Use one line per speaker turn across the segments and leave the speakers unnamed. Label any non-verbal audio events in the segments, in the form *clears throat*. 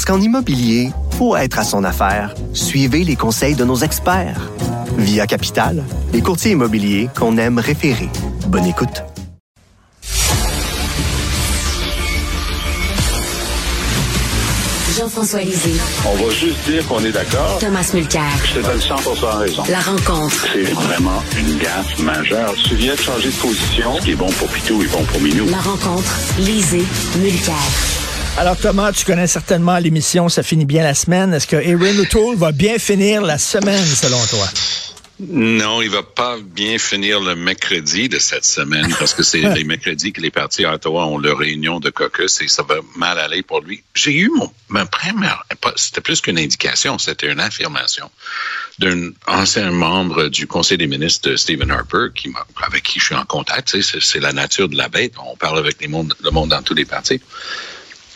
Parce qu'en immobilier, pour être à son affaire, suivez les conseils de nos experts. Via Capital, les courtiers immobiliers qu'on aime référer. Bonne écoute.
Jean-François Lisée,
On va juste dire qu'on est d'accord.
Thomas Mulcair.
Je te donne 100 raison.
La rencontre.
C'est vraiment une gaffe majeure. Tu viens de changer de position. Ce qui est bon pour Pitou est bon pour Minou.
La rencontre. Lisée, Mulcair.
Alors Thomas, tu connais certainement l'émission Ça finit bien la semaine. Est-ce que Erin O'Toole va bien finir la semaine selon toi?
Non, il va pas bien finir le mercredi de cette semaine parce que c'est *laughs* les mercredis que les partis à Ottawa ont leur réunion de caucus et ça va mal aller pour lui. J'ai eu mon, ma première, c'était plus qu'une indication, c'était une affirmation d'un ancien membre du Conseil des ministres, Stephen Harper, qui avec qui je suis en contact. C'est la nature de la bête. On parle avec les mondes, le monde dans tous les partis.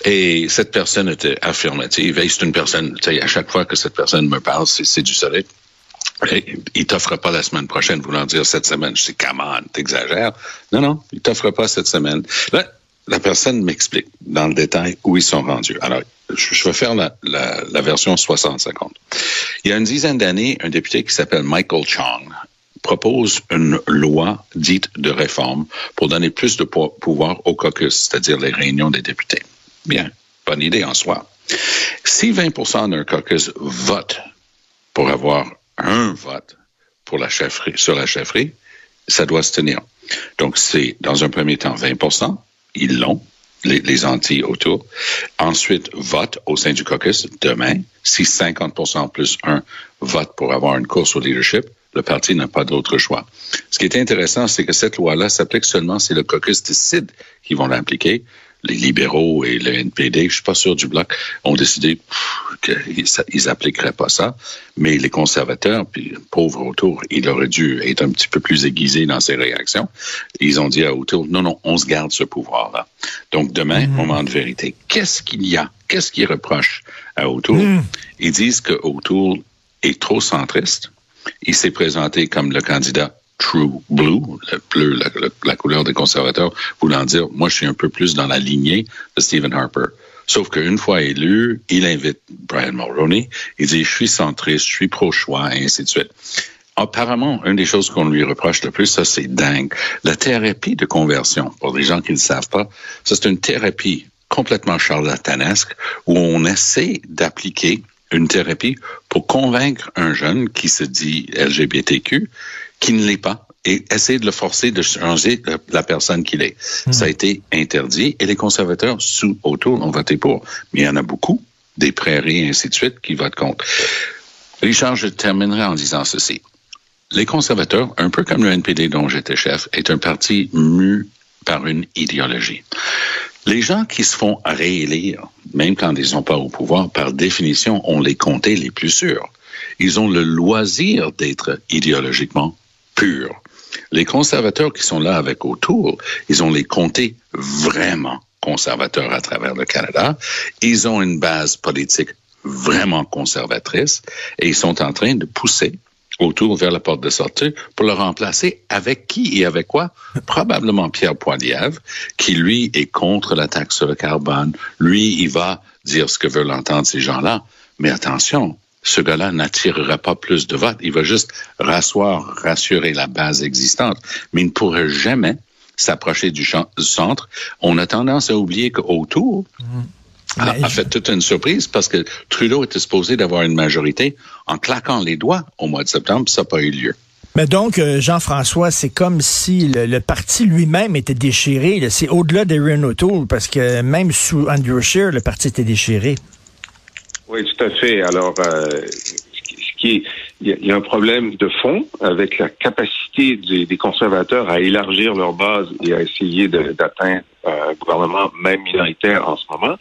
Et cette personne était affirmative. Et c'est une personne, à chaque fois que cette personne me parle, c'est du solide. Et il t'offre pas la semaine prochaine, voulant dire cette semaine. Je dis, come on, t'exagères. Non, non, il t'offre pas cette semaine. Là, la personne m'explique dans le détail où ils sont rendus. Alors, je vais faire la, la, la version 60-50. Il y a une dizaine d'années, un député qui s'appelle Michael Chong propose une loi dite de réforme pour donner plus de pouvoir au caucus, c'est-à-dire les réunions des députés. Bien, bonne idée en soi. Si 20% d'un caucus vote pour avoir un vote pour la chefferie, sur la chefferie, ça doit se tenir. Donc, c'est dans un premier temps 20% ils l'ont, les, les anti autour. Ensuite, vote au sein du caucus demain. Si 50% plus un vote pour avoir une course au leadership, le parti n'a pas d'autre choix. Ce qui est intéressant, c'est que cette loi-là s'applique seulement si le caucus décide qu'ils vont l'appliquer les libéraux et le NPD, je suis pas sûr du bloc, ont décidé qu'ils ils appliqueraient pas ça, mais les conservateurs, puis pauvre autour, il aurait dû être un petit peu plus aiguisé dans ses réactions. Ils ont dit à autour, non, non, on se garde ce pouvoir-là. Donc demain, mm-hmm. moment de vérité. Qu'est-ce qu'il y a? Qu'est-ce qu'ils reprochent à Autour? Mm. Ils disent que Autour est trop centriste. Il s'est présenté comme le candidat True Blue, le bleu, la, couleur des conservateurs, voulant dire, moi, je suis un peu plus dans la lignée de Stephen Harper. Sauf qu'une fois élu, il invite Brian Mulroney. Il dit, je suis centriste, je suis pro-choix, et ainsi de suite. Apparemment, une des choses qu'on lui reproche le plus, ça, c'est dingue. La thérapie de conversion, pour les gens qui ne le savent pas, c'est une thérapie complètement charlatanesque où on essaie d'appliquer une thérapie pour convaincre un jeune qui se dit LGBTQ qui ne l'est pas et essayer de le forcer de changer la personne qu'il est. Hmm. Ça a été interdit et les conservateurs sous autour ont voté pour. Mais il y en a beaucoup, des prairies et ainsi de suite, qui votent contre. Richard, je terminerai en disant ceci. Les conservateurs, un peu comme le NPD dont j'étais chef, est un parti mu par une idéologie. Les gens qui se font réélire, même quand ils sont pas au pouvoir, par définition, ont les comtés les plus sûrs. Ils ont le loisir d'être idéologiquement pur. Les conservateurs qui sont là avec autour, ils ont les comtés vraiment conservateurs à travers le Canada. Ils ont une base politique vraiment conservatrice et ils sont en train de pousser autour vers la porte de sortie pour le remplacer avec qui et avec quoi? Probablement Pierre Poilievre, qui lui est contre la taxe sur le carbone. Lui, il va dire ce que veulent entendre ces gens-là. Mais attention, ce gars-là n'attirera pas plus de votes. Il va juste rasseoir, rassurer la base existante, mais il ne pourrait jamais s'approcher du, centre. On a tendance à oublier qu'autour, a, a, fait toute une surprise parce que Trudeau était supposé d'avoir une majorité en claquant les doigts au mois de septembre, ça n'a pas eu lieu.
Mais donc, euh, Jean-François, c'est comme si le, parti lui-même était déchiré. C'est au-delà des O'Toole, parce que même sous Andrew Scheer, le parti était déchiré.
Oui, tout à fait. Alors, euh, ce qui il y, a un problème de fond avec la capacité des, conservateurs à élargir leur base et à essayer d'atteindre un gouvernement même minoritaire en ce moment.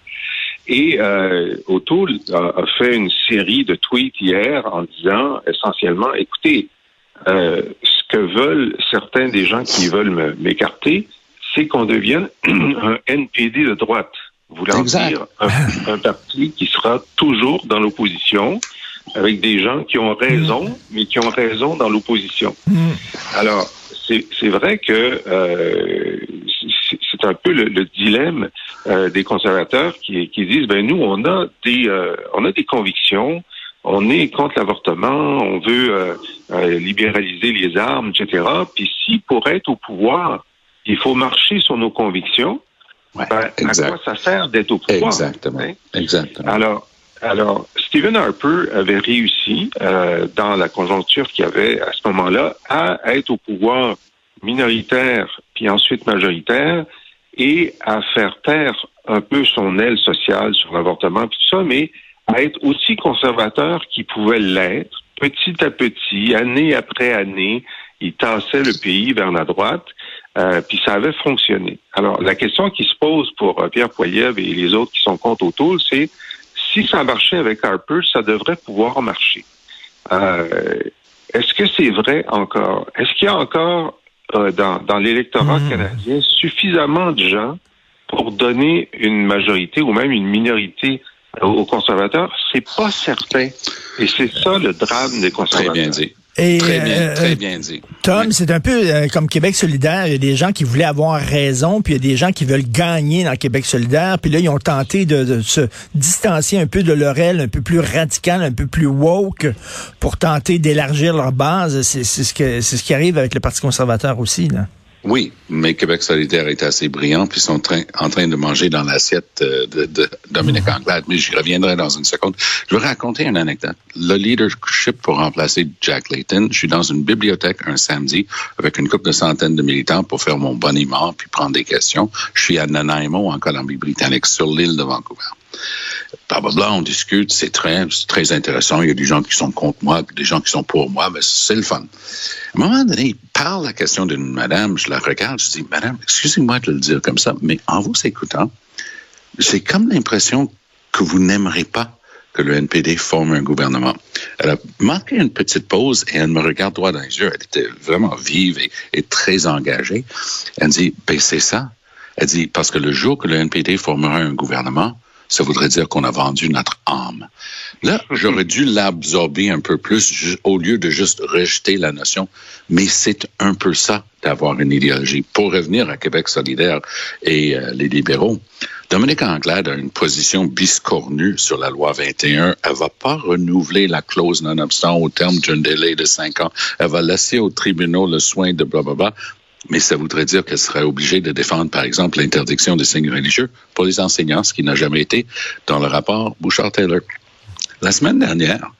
Et euh, a, fait une série de tweets hier en disant essentiellement, écoutez, euh, ce que veulent certains des gens qui veulent m'écarter, c'est qu'on devienne *clears throat* un NPD de droite. Voulant
Exact.
dire un, *laughs* un parti qui sera toujours dans l'opposition, avec des gens qui ont raison, mais qui ont raison dans l'opposition.
Hmm.
Alors, c'est c'est vrai que euh, c'est c'est un peu le, le dilemme euh, des conservateurs qui, qui disent ben nous on a des euh, on a des convictions, on est contre l'avortement, on veut euh, euh, libéraliser les armes, etc. Puis si pour être au pouvoir, il faut marcher sur nos convictions,
Ouais,
ben, à quoi ça sert d'être au pouvoir
Exactement.
hein?
Exactement.
Alors, alors, Stephen Harper avait réussi euh, dans la conjoncture qu'il y avait à ce moment-là à être au pouvoir minoritaire puis ensuite majoritaire et à faire taire un peu son aile sociale sur l'avortement puis tout ça, mais à être aussi conservateur qu'il pouvait l'être petit à petit, année après année. Il tassait le pays vers la droite. Euh, puis ça avait fonctionné. Alors, la question qui se pose pour euh, Pierre Poilievre et les autres qui sont contre O'Toole, c'est si ça marchait avec Harper, ça devrait pouvoir marcher. Euh, Est-ce que c'est vrai encore? Est-ce qu'il y a encore euh, dans, dans l'électorat
Mhm.
canadien suffisamment de gens pour donner une majorité ou même une minorité aux aux conservateurs? C'est pas certain. Et c'est ça le drame des
Très
conservateurs.
bien dit.
Et,
Très bien,
euh,
très bien dit.
Tom, c'est un peu euh, comme Québec solidaire. Il y a des gens qui voulaient avoir raison, puis il y a des gens qui veulent gagner dans Québec solidaire. Puis là, ils ont tenté de, de se distancier un peu de leur aile, un peu plus radical, un peu plus woke, pour tenter d'élargir leur base. C'est ce, que, ce qui arrive avec le Parti conservateur aussi. Là.
Oui, mais Québec solidaire est assez brillant, puis ils sont train- en train de manger dans l'assiette euh, de, de Dominique Anglade, mais j'y reviendrai dans une seconde. Je vais raconter une anecdote. Le leadership pour remplacer Jack Layton, je suis dans une bibliothèque un samedi avec une couple de centaines de militants pour faire mon boniment puis prendre des questions. Je suis à Nanaimo, en Colombie-Britannique, sur l'île de Vancouver. Blablabla, on discute, c'est très, très intéressant. Il y a des gens qui sont contre moi, des gens qui sont pour moi, mais c'est le fun. À un moment donné, il parle la question d'une madame, je la regarde, je dis, madame, excusez-moi de le dire comme ça, mais en vous écoutant, j'ai comme l'impression que vous n'aimerez pas que le NPD forme un gouvernement. Elle a marqué une petite pause et elle me regarde droit dans les yeux. Elle était vraiment vive et, et très engagée. Elle dit, ben c'est ça. Elle dit, parce que le jour que le NPD formera un gouvernement, ça voudrait dire qu'on a vendu notre âme. Là, j'aurais dû l'absorber un peu plus au lieu de juste rejeter la notion. Mais c'est un peu ça d'avoir une idéologie. Pour revenir à Québec solidaire et euh, les libéraux, Dominique Anglade a une position biscornue sur la loi 21. Elle va pas renouveler la clause non-obstant au terme d'un délai de cinq ans. Elle va laisser aux tribunaux le soin de blablabla. Mais ça voudrait dire qu'elle serait obligée de défendre, par exemple, l'interdiction des signes religieux pour les enseignants, ce qui n'a jamais été dans le rapport Bouchard-Taylor. La semaine dernière,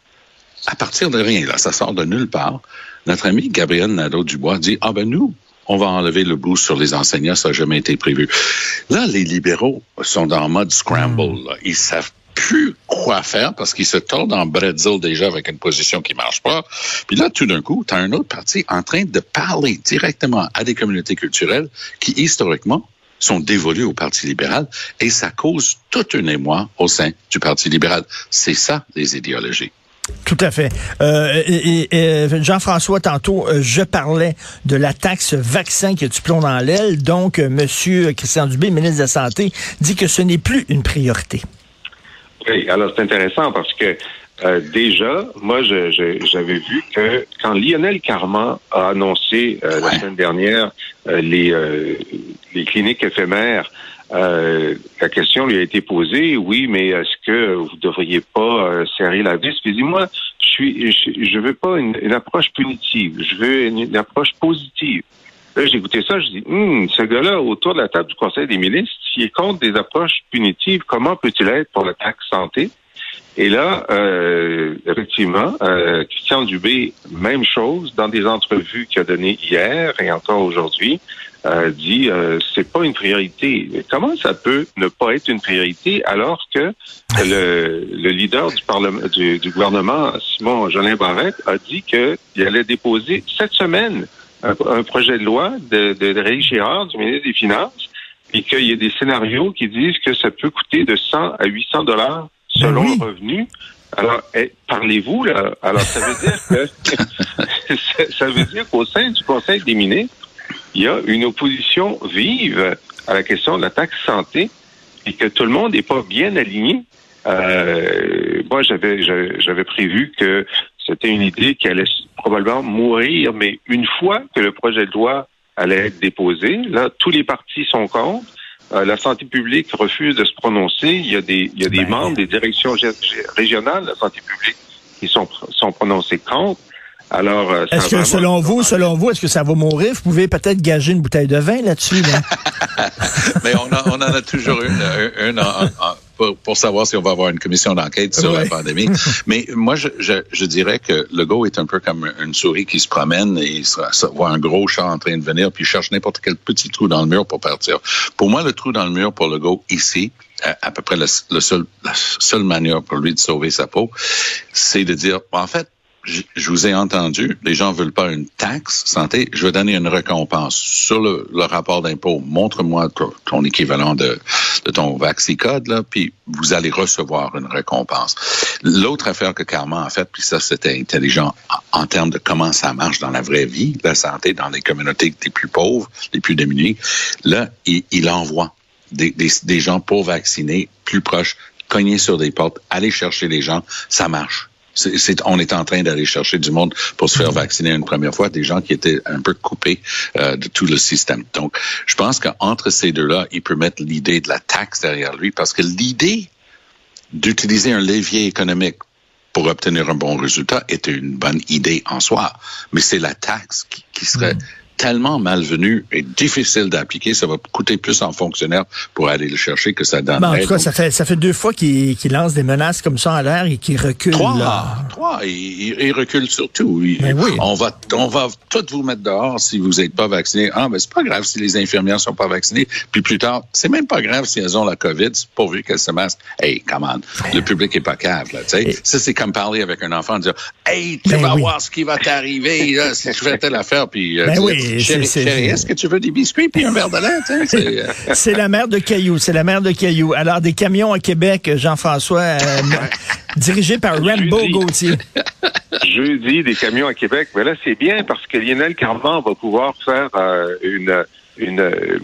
à partir de rien, là, ça sort de nulle part, notre ami Gabriel Nadeau-Dubois dit, ah ben nous, on va enlever le boost sur les enseignants, ça n'a jamais été prévu. Là, les libéraux sont dans mode scramble. Là. Ils savent plus quoi faire parce qu'ils se tordent en bretzel déjà avec une position qui marche pas. Puis là, tout d'un coup, tu as un autre parti en train de parler directement à des communautés culturelles qui, historiquement, sont dévolues au Parti libéral et ça cause tout un émoi au sein du Parti libéral. C'est ça, les idéologies.
Tout à fait. Euh, euh, Jean-François, tantôt, euh, je parlais de la taxe vaccin qui a du plomb dans l'aile. Donc, Monsieur Christian Dubé, ministre de la Santé, dit que ce n'est plus une priorité.
Oui, alors c'est intéressant parce que euh, déjà, moi, j'avais vu que quand Lionel Carman a annoncé euh, la semaine dernière euh, les, euh, les cliniques éphémères, euh, la question lui a été posée, oui, mais est-ce que vous devriez pas euh, serrer la vis? Puis il dit, moi, je suis, je, je veux pas une, une approche punitive, je veux une, une approche positive. Là, j'ai écouté ça, je dis, Hum, ce gars-là, autour de la table du Conseil des ministres, s'il est contre des approches punitives, comment peut-il être pour la taxe santé? Et là, euh, effectivement, euh, Christian Dubé, même chose, dans des entrevues qu'il a données hier et encore aujourd'hui, euh, dit euh, c'est pas une priorité. Comment ça peut ne pas être une priorité alors que le, le leader du, parlement, du, du gouvernement, Simon Jolin Barrette, a dit qu'il allait déposer cette semaine un, un projet de loi de, de, de Girard, du ministre des Finances, et qu'il y a des scénarios qui disent que ça peut coûter de 100 à 800 dollars selon
Ben oui.
le revenu. Alors, eh, parlez-vous là? Alors, ça veut dire que *laughs* ça- veut dire qu'au sein du Conseil des ministres, il y a une opposition vive à la question de la taxe santé et que tout le monde n'est pas bien aligné. Euh, moi, j'avais j'avais prévu que c'était une idée qui allait probablement mourir, mais une fois que le projet de loi allait être déposé, là, tous les partis sont contre. Euh, la santé publique refuse de se prononcer. Il y a des, il y a des
Ben.
membres des directions régionales de la santé publique qui sont, sont prononcés contre. Alors, euh,
Est-ce
a
que selon vous, selon vous, est-ce que ça va mourir? Vous pouvez peut-être gager une bouteille de vin là-dessus. Là. *laughs*
Mais on, a- on en a toujours une, une, une en- en- pour, pour savoir si on va avoir une commission d'enquête sur
Ouais.
la pandémie. *laughs* Mais moi, je, je, je dirais que le go est un peu comme une souris qui se promène et il voit un gros chat en train de venir, puis il cherche n'importe quel petit trou dans le mur pour partir. Pour moi, le trou dans le mur pour le go ici, à, à peu près le, le seul, la seule manière pour lui de sauver sa peau, c'est de dire, en fait, je, vous ai entendu, les gens veulent pas une taxe santé, je vais donner une récompense sur le, rapport d'impôt. Montre-moi ton, équivalent de, ton vaccicode, là, puis vous allez recevoir une récompense. L'autre affaire que Carmen a faite, puis ça c'était intelligent en, termes de comment ça marche dans la vraie vie, la santé dans les communautés les plus pauvres, les plus démunies, là, il, envoie des gens pour vacciner plus proches, cogner sur des portes, aller chercher les gens, ça marche. C'est, c'est- on est en train d'aller chercher du monde pour se faire vacciner une première fois, des gens qui étaient un peu coupés euh, de tout le système. Donc, je pense qu'entre ces deux-là, il peut mettre l'idée de la taxe derrière lui, parce que l'idée d'utiliser un levier économique pour obtenir un bon résultat était une bonne idée en soi, mais c'est la taxe qui, qui serait tellement malvenue et difficile d'appliquer, ça va coûter plus en fonctionnaire pour aller le chercher que ça donne.
Ben, en tout cas, ça fait, ça fait deux fois qu'il qu'il lance des menaces comme ça en l'air et qu'il recule.
Trois,
là.
trois, il, il- recule surtout. Il-
Ben oui.
On va, on va tout vous mettre dehors si vous n'êtes pas vacciné. Ah, mais c'est pas grave si les infirmières sont pas vaccinées. Puis plus tard, c'est même pas grave si elles ont la COVID, c'est pourvu qu'elles se masquent. Hey, come on, le public est pas cave, là, tu sais. Ça, c'est comme parler avec un enfant, dire, hey, tu
Ben
vas
oui.
voir ce qui va t'arriver, là, si tu fais telle affaire, puis, euh,
Ben
tu
oui,
chérie,
c'est- c'est-
chérie, est-ce que tu veux des biscuits puis un verre de lait, c'est, euh, *laughs*
C'est la mère de Caillou, c'est la mère de Caillou. Alors, des camions à Québec, Jean-François, euh, *laughs* dirigés par Rambo
Jeudi.
Gauthier. *laughs*
jeudi des camions à Québec. Mais là, c'est bien parce que Lionel Carman va pouvoir faire euh, une une euh,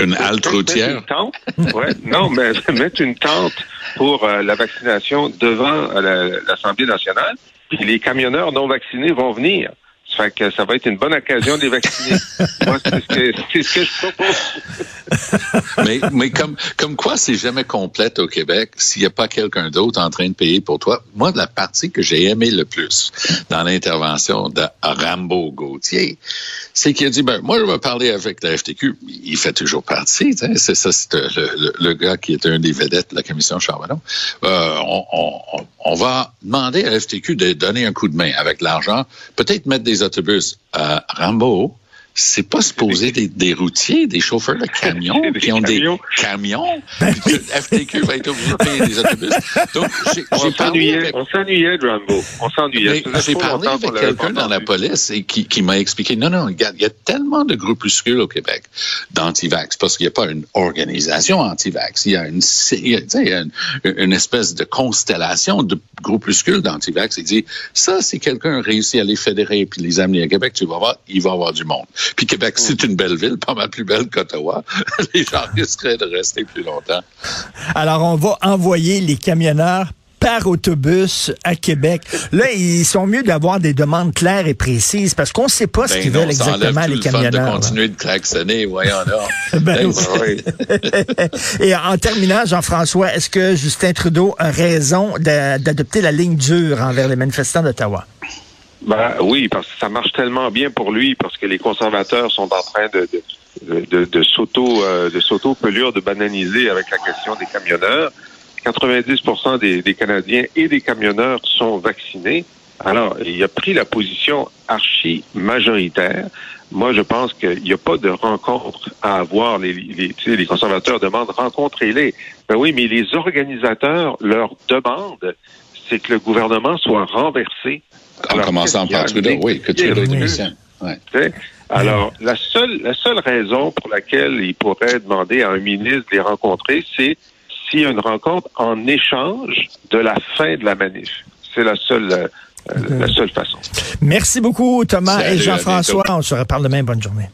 Une halte routière.
Une tente. Ouais, non, mais mettre une tente pour euh, la vaccination devant euh, la- l'Assemblée nationale. Puis les camionneurs non vaccinés vont venir. Ça fait que ça va être une bonne occasion de les vacciner. *laughs* Moi, c'est ce que, c'est ce que je propose. *laughs*
mais, mais comme, comme quoi c'est jamais complète au Québec s'il n'y a pas quelqu'un d'autre en train de payer pour toi. Moi, la partie que j'ai aimé le plus dans l'intervention de Rambo Gauthier, c'est qu'il a dit, ben, moi, je vais parler avec la FTQ. Il fait toujours partie, c'est ça, c'est euh, le, le, le gars qui est un des vedettes de la commission Charbonneau. Euh, on, on, on va demander à la FTQ de donner un coup de main avec l'argent, peut-être mettre des autobus. Euh, Rambo, c'est pas supposé *laughs* des, des routiers, des chauffeurs de camions *laughs*
Des
qui ont
camions.
des camions. Puis que FTQ va être obligé de payer des autobus. Donc, j'ai j'ai
On
parlé
s'ennuyait,
avec
on s'ennuyait Rambo. On s'ennuyait.
mais J'ai parlé avec quelqu'un dans la police et qui, qui m'a expliqué, non, non, regarde, il y a tellement de groupuscules au Québec d'anti-vax parce qu'il n'y a pas une organisation anti-vax. Il y a une, il y a, tu sais, il y a une, une espèce de constellation de groupuscules d'anti-vax. Il dit, ça, si quelqu'un réussit à les fédérer puis les amener à Québec, tu vas voir, il va y avoir du monde. Puis Québec, c'est une belle ville, pas mal plus belle qu'Ottawa. *laughs* les gens risqueraient de rester plus longtemps.
Alors, on va envoyer les camionneurs par autobus à Québec. Là, ils sont mieux d'avoir des demandes claires et précises parce qu'on ne sait pas ce
Ben
qu'ils veulent exactement, les camionneurs.
de continuer de klaxonner, voyons là. *laughs*
Ben.
Ah oui. *laughs*
Et en terminant, Jean-François, est-ce que Justin Trudeau a raison d'a- d'adopter la ligne dure envers les manifestants d'Ottawa?
Ben oui, parce que ça marche tellement bien pour lui, parce que les conservateurs sont en train de, de, de, de, s'auto euh, de s'auto-pelure, de bananiser avec la question des camionneurs. 90 des, des Canadiens et des camionneurs sont vaccinés. Alors, il a pris la position archi majoritaire. Moi, je pense qu'il n'y a pas de rencontre à avoir. Les, les, les conservateurs demandent rencontrez-les. Ben oui, mais les organisateurs leur demandent, c'est que le gouvernement soit renversé.
En
Alors,
commençant par Trudeau, oui, que? Trudeau
Oui.
démissionne. Ouais.
Tu sais? Alors, la seule, la seule raison pour laquelle il pourrait demander à un ministre de les rencontrer, c'est s'il y a une rencontre en échange de la fin de la manif. C'est la seule, euh, la seule façon.
Merci beaucoup, Thomas
Salut,
et Jean-François. On se reparle demain. Bonne journée.